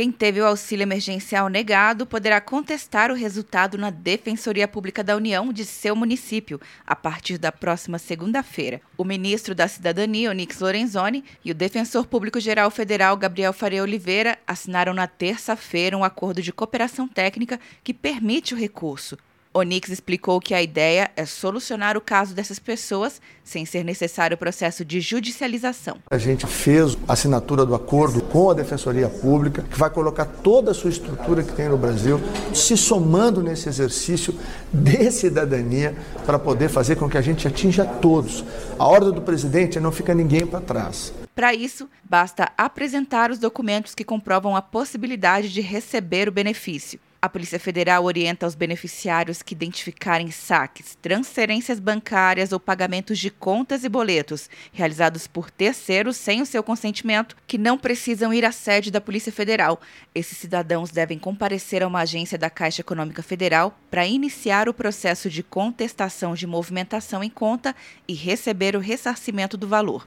Quem teve o auxílio emergencial negado poderá contestar o resultado na Defensoria Pública da União de seu município a partir da próxima segunda-feira. O ministro da Cidadania, Onix Lorenzoni, e o defensor público-geral federal, Gabriel Faria Oliveira, assinaram na terça-feira um acordo de cooperação técnica que permite o recurso. Onix explicou que a ideia é solucionar o caso dessas pessoas sem ser necessário o processo de judicialização. A gente fez a assinatura do acordo com a Defensoria Pública, que vai colocar toda a sua estrutura que tem no Brasil, se somando nesse exercício de cidadania para poder fazer com que a gente atinja todos. A ordem do presidente é não ficar ninguém para trás. Para isso, basta apresentar os documentos que comprovam a possibilidade de receber o benefício. A Polícia Federal orienta os beneficiários que identificarem saques, transferências bancárias ou pagamentos de contas e boletos realizados por terceiros sem o seu consentimento, que não precisam ir à sede da Polícia Federal. Esses cidadãos devem comparecer a uma agência da Caixa Econômica Federal para iniciar o processo de contestação de movimentação em conta e receber o ressarcimento do valor.